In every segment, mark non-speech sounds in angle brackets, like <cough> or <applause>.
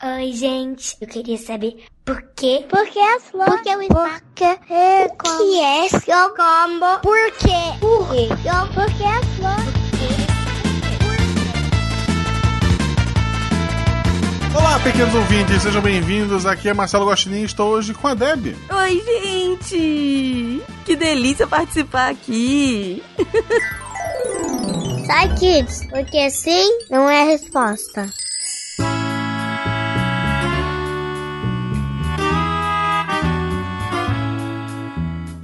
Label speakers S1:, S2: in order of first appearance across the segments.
S1: Oi, gente. Eu queria saber por quê?
S2: Por que as flores?
S1: Por que o espaço?
S2: Por que é como?
S1: que é seu combo? Por quê?
S2: Por quê? Por que as flores?
S3: Olá, pequenos ouvintes, sejam bem-vindos. Aqui é Marcelo Gostinho e estou hoje com a Deb.
S4: Oi, gente! Que delícia participar aqui!
S2: Sai, kids, porque sim não é a resposta.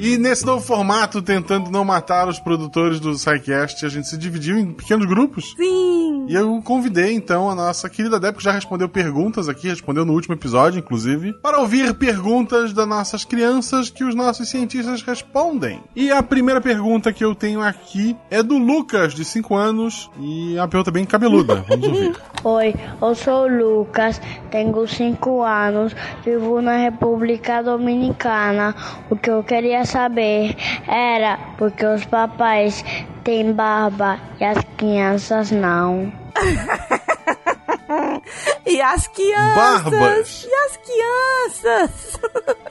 S3: E nesse novo formato, tentando não matar os produtores do SciCast, a gente se dividiu em pequenos grupos.
S4: Sim!
S3: E eu convidei, então, a nossa querida Deb, que já respondeu perguntas aqui, respondeu no último episódio, inclusive, para ouvir perguntas das nossas crianças que os nossos cientistas respondem. E a primeira pergunta que eu tenho aqui é do Lucas, de 5 anos, e é uma pergunta bem cabeluda. <laughs> Vamos ouvir.
S5: Oi, eu sou o Lucas, tenho 5 anos, vivo na República Dominicana. O que eu queria saber era porque os papais têm barba e as crianças não. <laughs>
S4: E as crianças!
S3: Barbas.
S4: E as crianças! <laughs>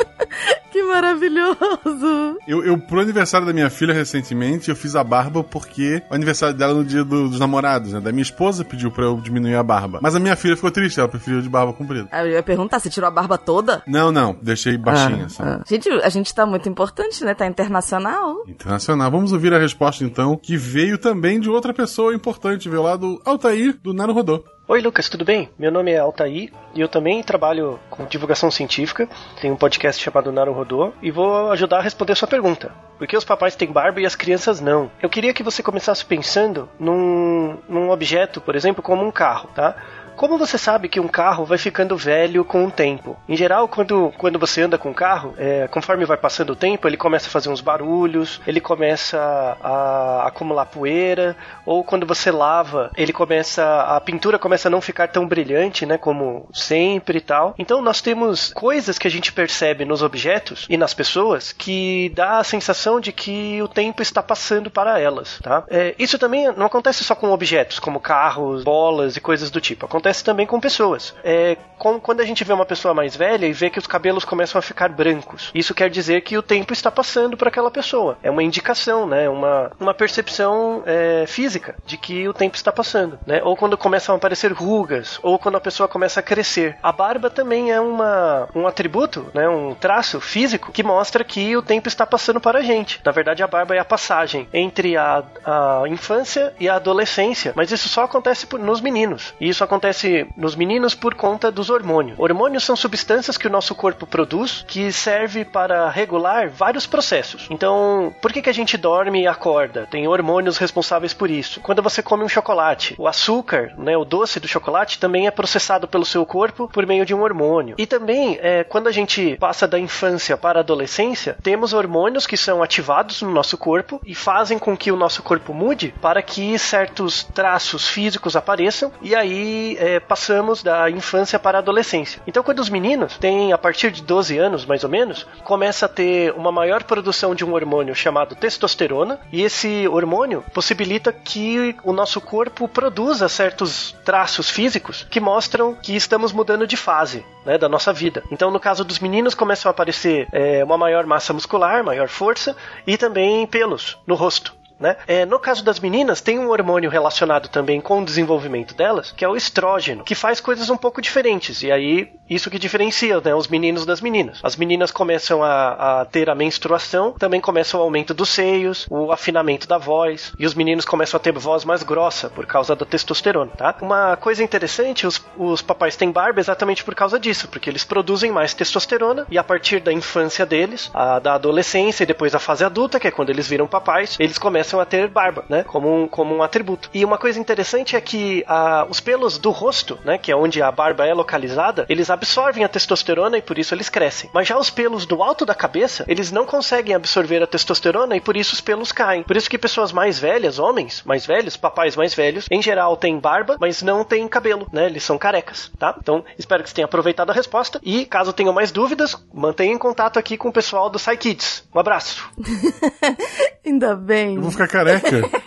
S4: que maravilhoso!
S3: Eu, eu, pro aniversário da minha filha, recentemente, eu fiz a barba porque o aniversário dela no dia do- dos namorados, né? Da minha esposa pediu pra eu diminuir a barba. Mas a minha filha ficou triste, ela preferiu de barba comprida.
S4: Aí Eu ia perguntar, você tirou a barba toda?
S3: Não, não, deixei baixinha,
S4: Ah, ah. Gente, a gente tá muito importante, né? Tá internacional.
S3: Internacional. Vamos ouvir a resposta, então, que veio também de outra pessoa importante, veio lá do Altair, do Naro Rodô.
S6: Oi Lucas, tudo bem? Meu nome é Altair e eu também trabalho com divulgação científica. Tenho um podcast chamado Naru Rodô e vou ajudar a responder sua pergunta. Por que os papais têm barba e as crianças não? Eu queria que você começasse pensando num, num objeto, por exemplo, como um carro, tá? Como você sabe que um carro vai ficando velho com o tempo? Em geral, quando, quando você anda com um carro, é, conforme vai passando o tempo, ele começa a fazer uns barulhos, ele começa a acumular poeira, ou quando você lava, ele começa. a pintura começa a não ficar tão brilhante, né? Como sempre e tal. Então nós temos coisas que a gente percebe nos objetos e nas pessoas que dá a sensação de que o tempo está passando para elas, tá? É, isso também não acontece só com objetos, como carros, bolas e coisas do tipo. Acontece também com pessoas. É, com- quando a gente vê uma pessoa mais velha e vê que os cabelos começam a ficar brancos, isso quer dizer que o tempo está passando para aquela pessoa. É uma indicação, né? Uma, uma percepção é, física de que o tempo está passando, né? Ou quando começam a aparecer rugas, ou quando a pessoa começa a crescer. A barba também é uma, um atributo, né? Um traço físico que mostra que o tempo está passando para a gente. Na verdade, a barba é a passagem entre a, a infância e a adolescência, mas isso só acontece nos meninos. E isso acontece nos meninos por conta dos hormônios. Hormônios são substâncias que o nosso corpo produz que serve para regular vários processos. Então, por que, que a gente dorme e acorda? Tem hormônios responsáveis por isso. Quando você come um chocolate, o açúcar, né, o doce do chocolate, também é processado pelo seu corpo por meio de um hormônio. E também, é, quando a gente passa da infância para a adolescência, temos hormônios que são ativados no nosso corpo e fazem com que o nosso corpo mude para que certos traços físicos apareçam e aí é, passamos da infância para a adolescência. Então, quando os meninos têm a partir de 12 anos, mais ou menos, começa a ter uma maior produção de um hormônio chamado testosterona, e esse hormônio possibilita que o nosso corpo produza certos traços físicos que mostram que estamos mudando de fase né, da nossa vida. Então, no caso dos meninos, começam a aparecer é, uma maior massa muscular, maior força e também pelos no rosto. Né? É, no caso das meninas, tem um hormônio relacionado também com o desenvolvimento delas, que é o estrógeno, que faz coisas um pouco diferentes. E aí, isso que diferencia né, os meninos das meninas. As meninas começam a, a ter a menstruação, também começa o aumento dos seios, o afinamento da voz, e os meninos começam a ter voz mais grossa por causa da testosterona. Tá? Uma coisa interessante, os, os papais têm barba exatamente por causa disso, porque eles produzem mais testosterona, e a partir da infância deles, a, da adolescência e depois a fase adulta, que é quando eles viram papais, eles começam a ter barba, né? Como um, como um atributo. E uma coisa interessante é que ah, os pelos do rosto, né? Que é onde a barba é localizada, eles absorvem a testosterona e por isso eles crescem. Mas já os pelos do alto da cabeça, eles não conseguem absorver a testosterona e por isso os pelos caem. Por isso que pessoas mais velhas, homens mais velhos, papais mais velhos, em geral têm barba, mas não têm cabelo, né? Eles são carecas, tá? Então, espero que você tenha aproveitado a resposta e caso tenham mais dúvidas, mantenha em contato aqui com o pessoal do SciKids. Um abraço. <laughs>
S4: Ainda bem.
S3: Eu vou ficar careca. <laughs>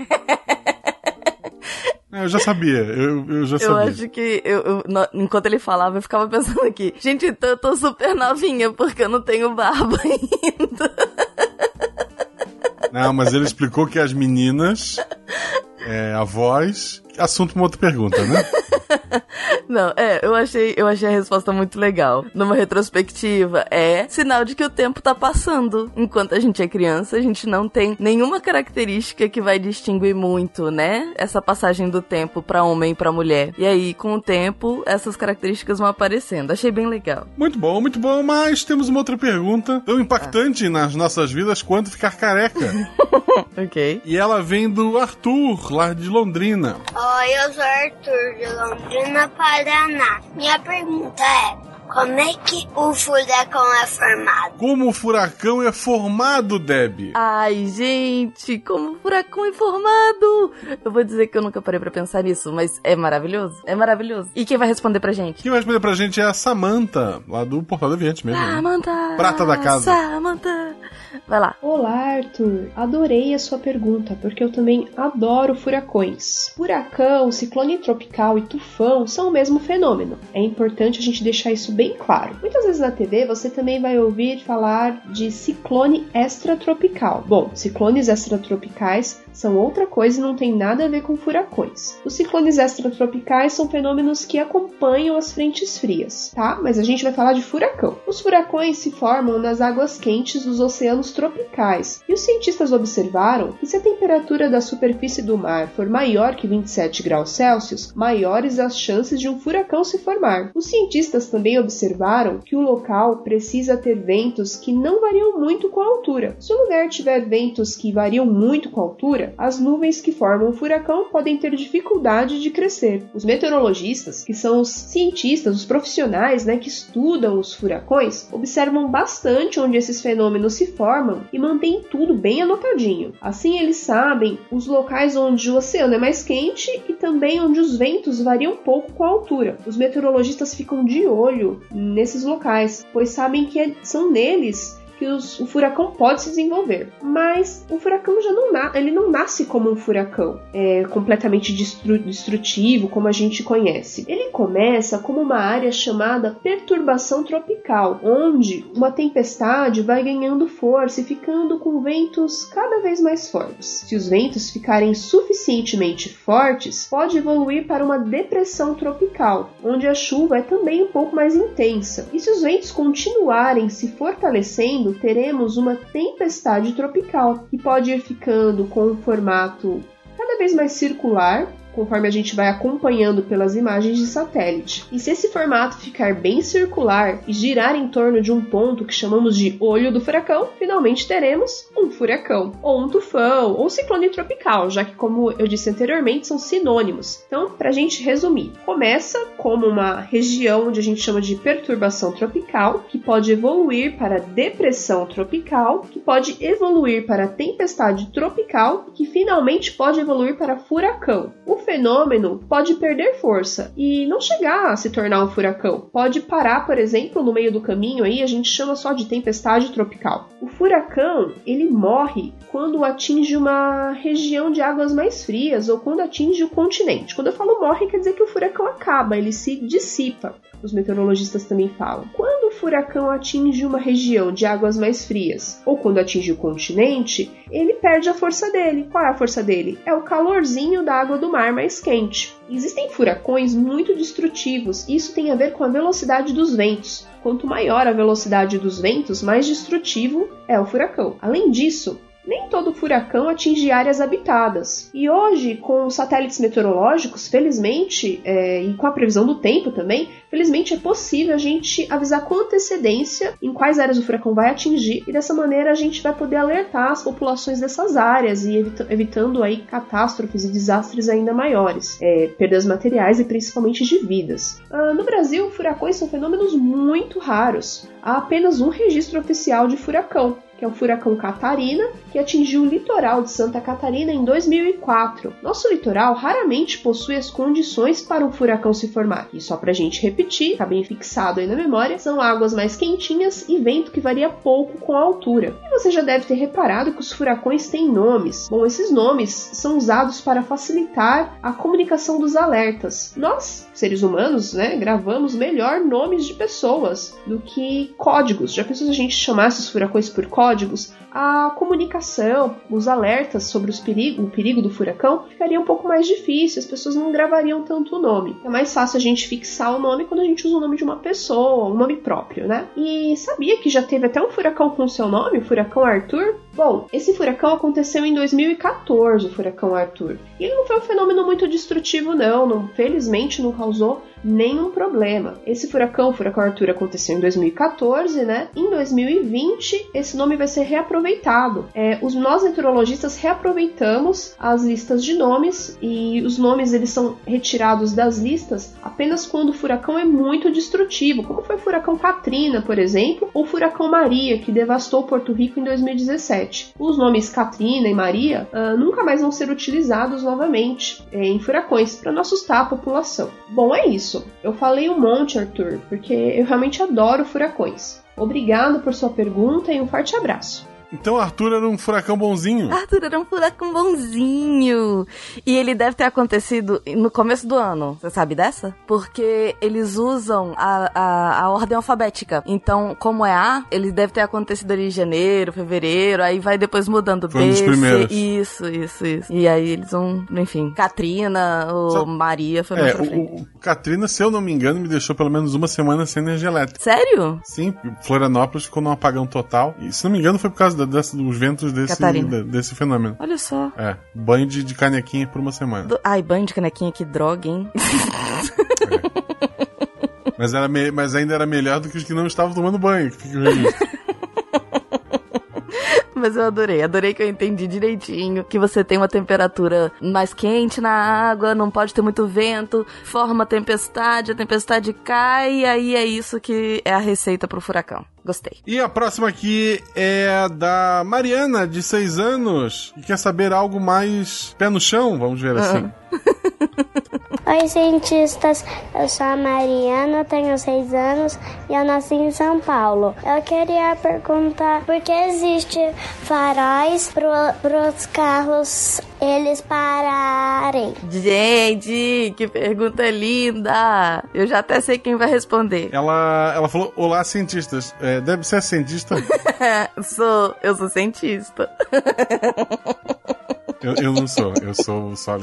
S3: É, Eu já sabia, eu, eu já
S4: Eu
S3: sabia.
S4: acho que eu, eu- enquanto ele falava, eu ficava pensando aqui, gente, então eu tô super novinha porque eu não tenho barba <laughs> ainda.
S3: Não, mas ele explicou que as meninas, é, a voz. Assunto pra uma outra pergunta, né? <laughs>
S4: Não, é, eu achei, eu achei a resposta muito legal. Numa retrospectiva, é sinal de que o tempo tá passando. Enquanto a gente é criança, a gente não tem nenhuma característica que vai distinguir muito, né? Essa passagem do tempo pra homem e pra mulher. E aí, com o tempo, essas características vão aparecendo. Achei bem legal.
S3: Muito bom, muito bom, mas temos uma outra pergunta tão impactante nas nossas vidas quanto ficar careca. <laughs>
S4: Ok.
S3: E ela vem do Arthur, lá de Londrina.
S2: Oi, eu sou Arthur de Londrina, Paraná. Minha pergunta é: como é que o furacão é formado?
S3: Como o furacão é formado, Deb?
S4: Ai, gente, como o furacão é formado! Eu vou dizer que eu nunca parei pra pensar nisso, mas é maravilhoso. É maravilhoso. E quem vai responder pra gente?
S3: Quem vai responder pra gente é a Samantha, lá do Portal Deviante mesmo. né?
S4: Samantha!
S3: Prata da casa.
S4: Samantha! Vai lá.
S7: Olá, Arthur. Adorei a sua pergunta, porque eu também adoro furacões. Furacão, ciclone tropical e tufão são o mesmo fenômeno. É importante a gente deixar isso bem claro. Muitas vezes na TV você também vai ouvir falar de ciclone extratropical. Bom, ciclones extratropicais são outra coisa e não tem nada a ver com furacões. Os ciclones extratropicais são fenômenos que acompanham as frentes frias, tá? Mas a gente vai falar de furacão. Os furacões se formam nas águas quentes dos oceanos tropicais, e os cientistas observaram que se a temperatura da superfície do mar for maior que 27 graus Celsius, maiores as chances de um furacão se formar. Os cientistas também observaram que o local precisa ter ventos que não variam muito com a altura. Se o lugar tiver ventos que variam muito com a altura, as nuvens que formam o furacão podem ter dificuldade de crescer. Os meteorologistas, que são os cientistas, os profissionais né, que estudam os furacões, observam bastante onde esses fenômenos se formam e mantêm tudo bem anotadinho. Assim, eles sabem os locais onde o oceano é mais quente e também onde os ventos variam pouco com a altura. Os meteorologistas ficam de olho nesses locais, pois sabem que é- são neles que os- o furacão pode se desenvolver. Mas o furacão já não, na, ele não nasce como um furacão é, completamente destru- destrutivo, como a gente conhece. Ele começa como uma área chamada perturbação tropical, onde uma tempestade vai ganhando força e ficando com ventos cada vez mais fortes. Se os ventos ficarem suficientemente fortes, pode evoluir para uma depressão tropical, onde a chuva é também um pouco mais intensa. E se os ventos continuarem se fortalecendo, teremos uma tempestade tropical, que pode ir ficando com um formato cada vez mais circular, conforme a gente vai acompanhando pelas imagens de satélite. E se esse formato ficar bem circular e girar em torno de um ponto que chamamos de olho do furacão, finalmente teremos um furacão, ou um tufão, ou ciclone tropical, já que, como eu disse anteriormente, são sinônimos. Então, para a gente resumir, começa como uma região onde a gente chama de perturbação tropical, que pode evoluir para depressão tropical, que pode evoluir para tempestade tropical, que finalmente pode evoluir para furacão. O fenômeno pode perder força e não chegar a se tornar um furacão. Pode parar, por exemplo, no meio do caminho aí, a gente chama só de tempestade tropical. O furacão, ele morre quando atinge uma região de águas mais frias ou quando atinge o continente. Quando eu falo morre, quer dizer que o furacão acaba, ele se dissipa. Os meteorologistas também falam. Quando furacão atinge uma região de águas mais frias ou quando atinge o continente, ele perde a força dele. Qual é a força dele? É o calorzinho da água do mar mais quente. Existem furacões muito destrutivos, e isso tem a ver com a velocidade dos ventos. Quanto maior a velocidade dos ventos, mais destrutivo é o furacão. Além disso, nem todo furacão atinge áreas habitadas. E hoje, com satélites meteorológicos, felizmente, é, e com a previsão do tempo também, felizmente é possível a gente avisar com antecedência em quais áreas o furacão vai atingir, e dessa maneira a gente vai poder alertar as populações dessas áreas e evita evitando aí catástrofes e desastres ainda maiores, é, perdas materiais e principalmente de vidas. Ah, no Brasil, furacões são fenômenos muito raros. Há apenas um registro oficial de furacão, que é o furacão Catarina, que atingiu o litoral de Santa Catarina em 2004. Nosso litoral raramente possui as condições para um furacão se formar. E só pra gente repetir, tá bem fixado aí na memória, são águas mais quentinhas e vento que varia pouco com a altura. E você já deve ter reparado que os furacões têm nomes. Bom, esses nomes são usados para facilitar a comunicação dos alertas. Nós, seres humanos, né, gravamos melhor nomes de pessoas do que códigos. Já pensou se a gente chamasse os furacões por códigos? A comunicação, os alertas sobre os perigo, o perigo do furacão ficaria um pouco mais difícil, as pessoas não gravariam tanto o nome. É mais fácil a gente fixar o nome quando a gente usa o nome de uma pessoa, um nome próprio, né? E sabia que já teve até um furacão com seu nome, o furacão Arthur? Bom, esse furacão aconteceu em 2014, o furacão Arthur. E ele não foi um fenômeno muito destrutivo, não. não felizmente não causou nenhum problema. Esse furacão, o furacão Arthur, aconteceu em 2014, né? Em 2020, esse nome vai ser reaproveitado. É, os, nós meteorologistas reaproveitamos as listas de nomes e os nomes eles são retirados das listas apenas quando o furacão é muito destrutivo, como foi o furacão Katrina, por exemplo, ou o furacão Maria, que devastou Porto Rico em 2017. Os nomes Katrina e Maria uh, nunca mais vão ser utilizados novamente é, em furacões para não assustar a população. Bom, é isso. Eu falei um monte, Arthur, porque eu realmente adoro furacões. Obrigado por sua pergunta e um forte abraço.
S3: Então Arthur era um furacão bonzinho.
S4: Arthur era um furacão bonzinho. E ele deve ter acontecido no começo do ano. Você sabe dessa? Porque eles usam a, a, a ordem alfabética. Então, como é A, ele deve ter acontecido ali em janeiro, fevereiro, aí vai depois mudando
S3: Foi um
S4: B,
S3: dos primeiros.
S4: C. Isso, isso, isso. E aí eles vão, enfim, Katrina ou
S3: Só-
S4: Maria foi mais
S3: É,
S4: pra
S3: o, o Katrina, se eu não me engano, me deixou pelo menos uma semana sem energia elétrica.
S4: Sério?
S3: Sim, Florianópolis ficou num apagão total. E se não me engano, foi por causa da- dessa- dos ventos desse, da- desse fenômeno.
S4: Olha só.
S3: É, banho de, de canequinha por uma semana.
S4: Do- Ai, banho de canequinha, que droga, hein?
S3: Mas, era me- mas ainda era melhor do que os que não estavam tomando banho. que. <laughs>
S4: Mas eu adorei, adorei que eu entendi direitinho que você tem uma temperatura mais quente na água, não pode ter muito vento, forma tempestade, a tempestade cai, e aí é isso que é a receita pro furacão. Gostei.
S3: E a próxima aqui é da Mariana, de 6 anos, que quer saber algo mais pé no chão, vamos ver assim. <laughs>
S2: Oi, cientistas. Eu sou a Mariana, tenho seis anos e eu nasci em São Paulo. Eu queria perguntar por que existe faróis para os carros eles pararem.
S4: Gente, que pergunta linda! Eu já até sei quem vai responder.
S3: Ela, ela falou: Olá, cientistas. É, deve ser cientista? <laughs>
S4: sou, eu sou cientista.
S3: eu, eu não sou, eu sou só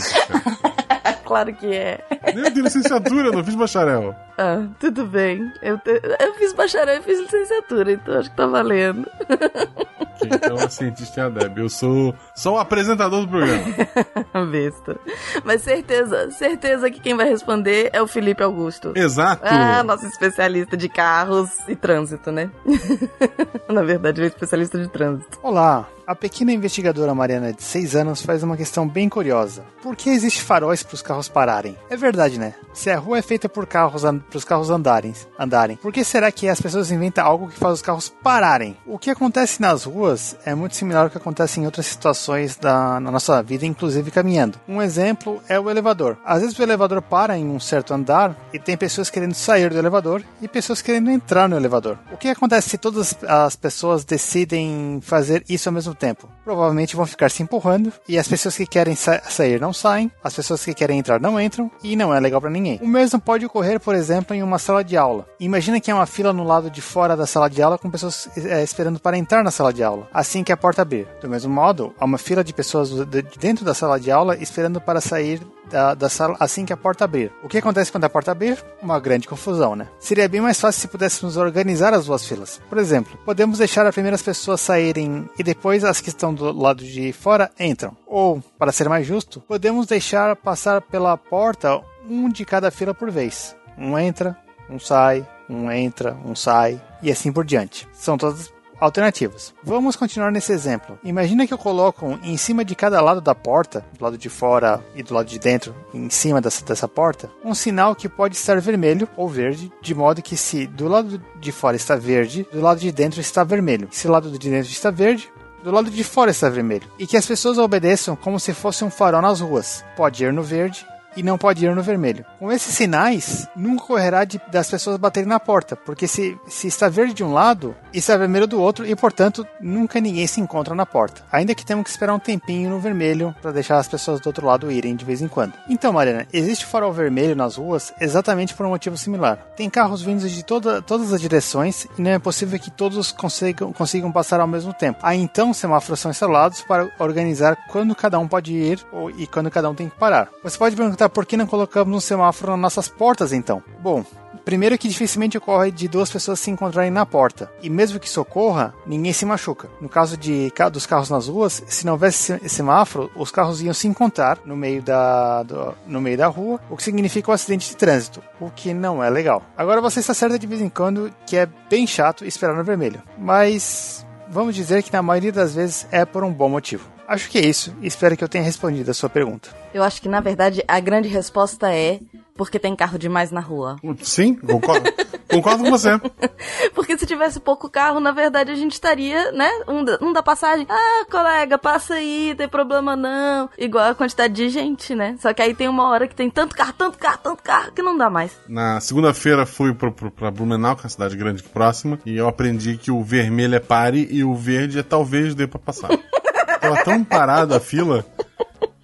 S4: claro que é.
S3: Eu tenho licenciatura, não fiz bacharel.
S4: Ah, tudo bem. Eu, te- eu fiz bacharel e fiz licenciatura, então acho que tá valendo. <laughs>
S3: Então a cientista é a Deb. Eu sou só o apresentador do programa. <laughs>
S4: Besta. Mas certeza, certeza que quem vai responder é o Felipe Augusto.
S3: Exato.
S4: Ah, nosso especialista de carros e trânsito, né? <laughs> Na verdade, ele é especialista de trânsito.
S8: Olá, a pequena investigadora Mariana de 6 anos faz uma questão bem curiosa. Por que existe faróis para os carros pararem? É verdade, né? Se a rua é feita por carros para os carros andarem, andarem, por que será que as pessoas inventam algo que faz os carros pararem? O que acontece nas ruas é muito similar ao que acontece em outras situações da na nossa vida, inclusive caminhando. Um exemplo é o elevador. Às vezes o elevador para em um certo andar e tem pessoas querendo sair do elevador e pessoas querendo entrar no elevador. O que acontece se todas as pessoas decidem fazer isso ao mesmo tempo? Provavelmente vão ficar se empurrando e as pessoas que querem sa sair não saem, as pessoas que querem entrar não entram e não é legal para ninguém. O mesmo pode ocorrer, por exemplo, em uma sala de aula. Imagina que há uma fila no lado de fora da sala de aula com pessoas eh, esperando para entrar na sala de aula, assim que a porta abrir. Do mesmo modo, há uma fila de pessoas de dentro da sala de aula esperando para sair da, da, sala assim que a porta abrir. O que acontece quando a porta abrir? Uma grande confusão, né? Seria bem mais fácil se pudéssemos organizar as duas filas. Por exemplo, podemos deixar as primeiras pessoas saírem e depois as que estão do lado de fora entram. Ou, para ser mais justo, podemos deixar passar pela porta um de cada fila por vez. Um entra, um sai, um entra, um sai e assim por diante. São todas Alternativas. Vamos continuar nesse exemplo. Imagina que eu coloco em cima de cada lado da porta, do lado de fora e do lado de dentro, em cima dessa, dessa porta, um sinal que pode estar vermelho ou verde, de modo que se do lado de fora está verde, do lado de dentro está vermelho. Se o lado de dentro está verde, do lado de fora está vermelho. E que as pessoas obedeçam como se fosse um farol nas ruas. Pode ir no verde e não pode ir no vermelho. Com esses sinais, nunca correrá de, das pessoas baterem na porta, porque se, se está verde de um lado, está vermelho do outro e, portanto, nunca ninguém se encontra na porta. Ainda que temos que esperar um tempinho no vermelho para deixar as pessoas do outro lado irem de vez em quando. Então, Mariana, existe farol vermelho nas ruas exatamente por um motivo similar. Tem carros vindos de toda, todas as direções e não é possível que todos consigam, consigam passar ao mesmo tempo. Aí então semáforos são instalados para organizar quando cada um pode ir ou, e quando cada um tem que parar. Você pode perguntar por que não colocamos um semáforo nas nossas portas então? Bom, Primeiro que dificilmente ocorre de duas pessoas se encontrarem na porta. E mesmo que isso ocorra, ninguém se machuca. No caso de, dos carros nas ruas, se não houvesse semáforo, os carros iam se encontrar no meio da, do, no meio da rua, o que significa um acidente de trânsito, o que não é legal. Agora você está certo de vez em quando que é bem chato esperar no vermelho. Mas vamos dizer que na maioria das vezes é por um bom motivo. Acho que é isso espero que eu tenha respondido a sua pergunta.
S4: Eu acho que na verdade a grande resposta é porque tem carro demais na rua.
S3: Sim, concordo. concordo com você. <laughs>
S4: Porque se tivesse pouco carro, na verdade a gente estaria, né? Um, um da passagem. Ah, colega, passa aí, tem problema não. Igual a quantidade de gente, né? Só que aí tem uma hora que tem tanto carro, tanto carro, tanto carro, que não dá mais.
S3: Na segunda-feira fui pro, pro, pra Blumenau, que é uma cidade grande aqui próxima, e eu aprendi que o vermelho é pare e o verde é talvez dê pra passar. <laughs> Tava tão parada a fila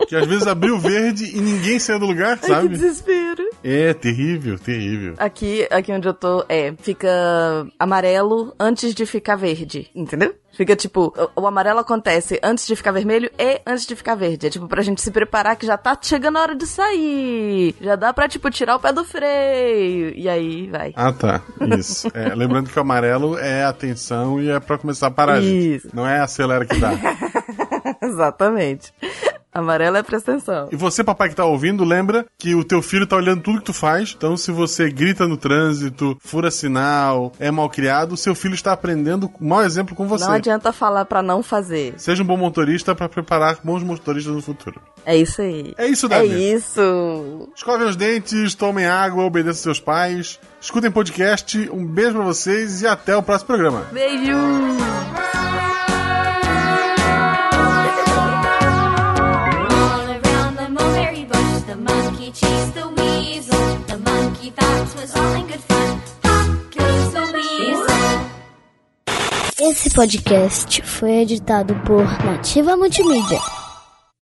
S3: que às vezes abriu verde e ninguém saiu do lugar, sabe?
S4: Ai, que desespero.
S3: É, terrível, terrível.
S4: Aqui, aqui onde eu tô, é, fica amarelo antes de ficar verde, entendeu? Fica tipo, o, o, amarelo acontece antes de ficar vermelho e antes de ficar verde. É tipo pra gente se preparar que já tá chegando a hora de sair. Já dá pra, tipo, tirar o pé do freio. E aí vai.
S3: Ah, tá. Isso. É, <laughs> lembrando que o amarelo é atenção e é pra começar a parar, Isso. gente. Não é acelera que dá. <laughs>
S4: Exatamente. Amarelo é presta atenção.
S3: E você, papai que tá ouvindo, lembra que o teu filho tá olhando tudo que tu faz. Então, se você grita no trânsito, fura sinal, é mal criado, seu filho está aprendendo um mau exemplo com você.
S4: Não adianta falar para não fazer.
S3: Seja um bom motorista para preparar bons motoristas no futuro.
S4: É isso aí.
S3: É isso, Davi.
S4: É isso.
S3: Escovem os dentes, tomem água, obedeçam seus pais. Escutem podcast. Um beijo pra vocês e até o próximo programa.
S4: Beijo!
S2: Esse podcast foi editado por Nativa Multimídia.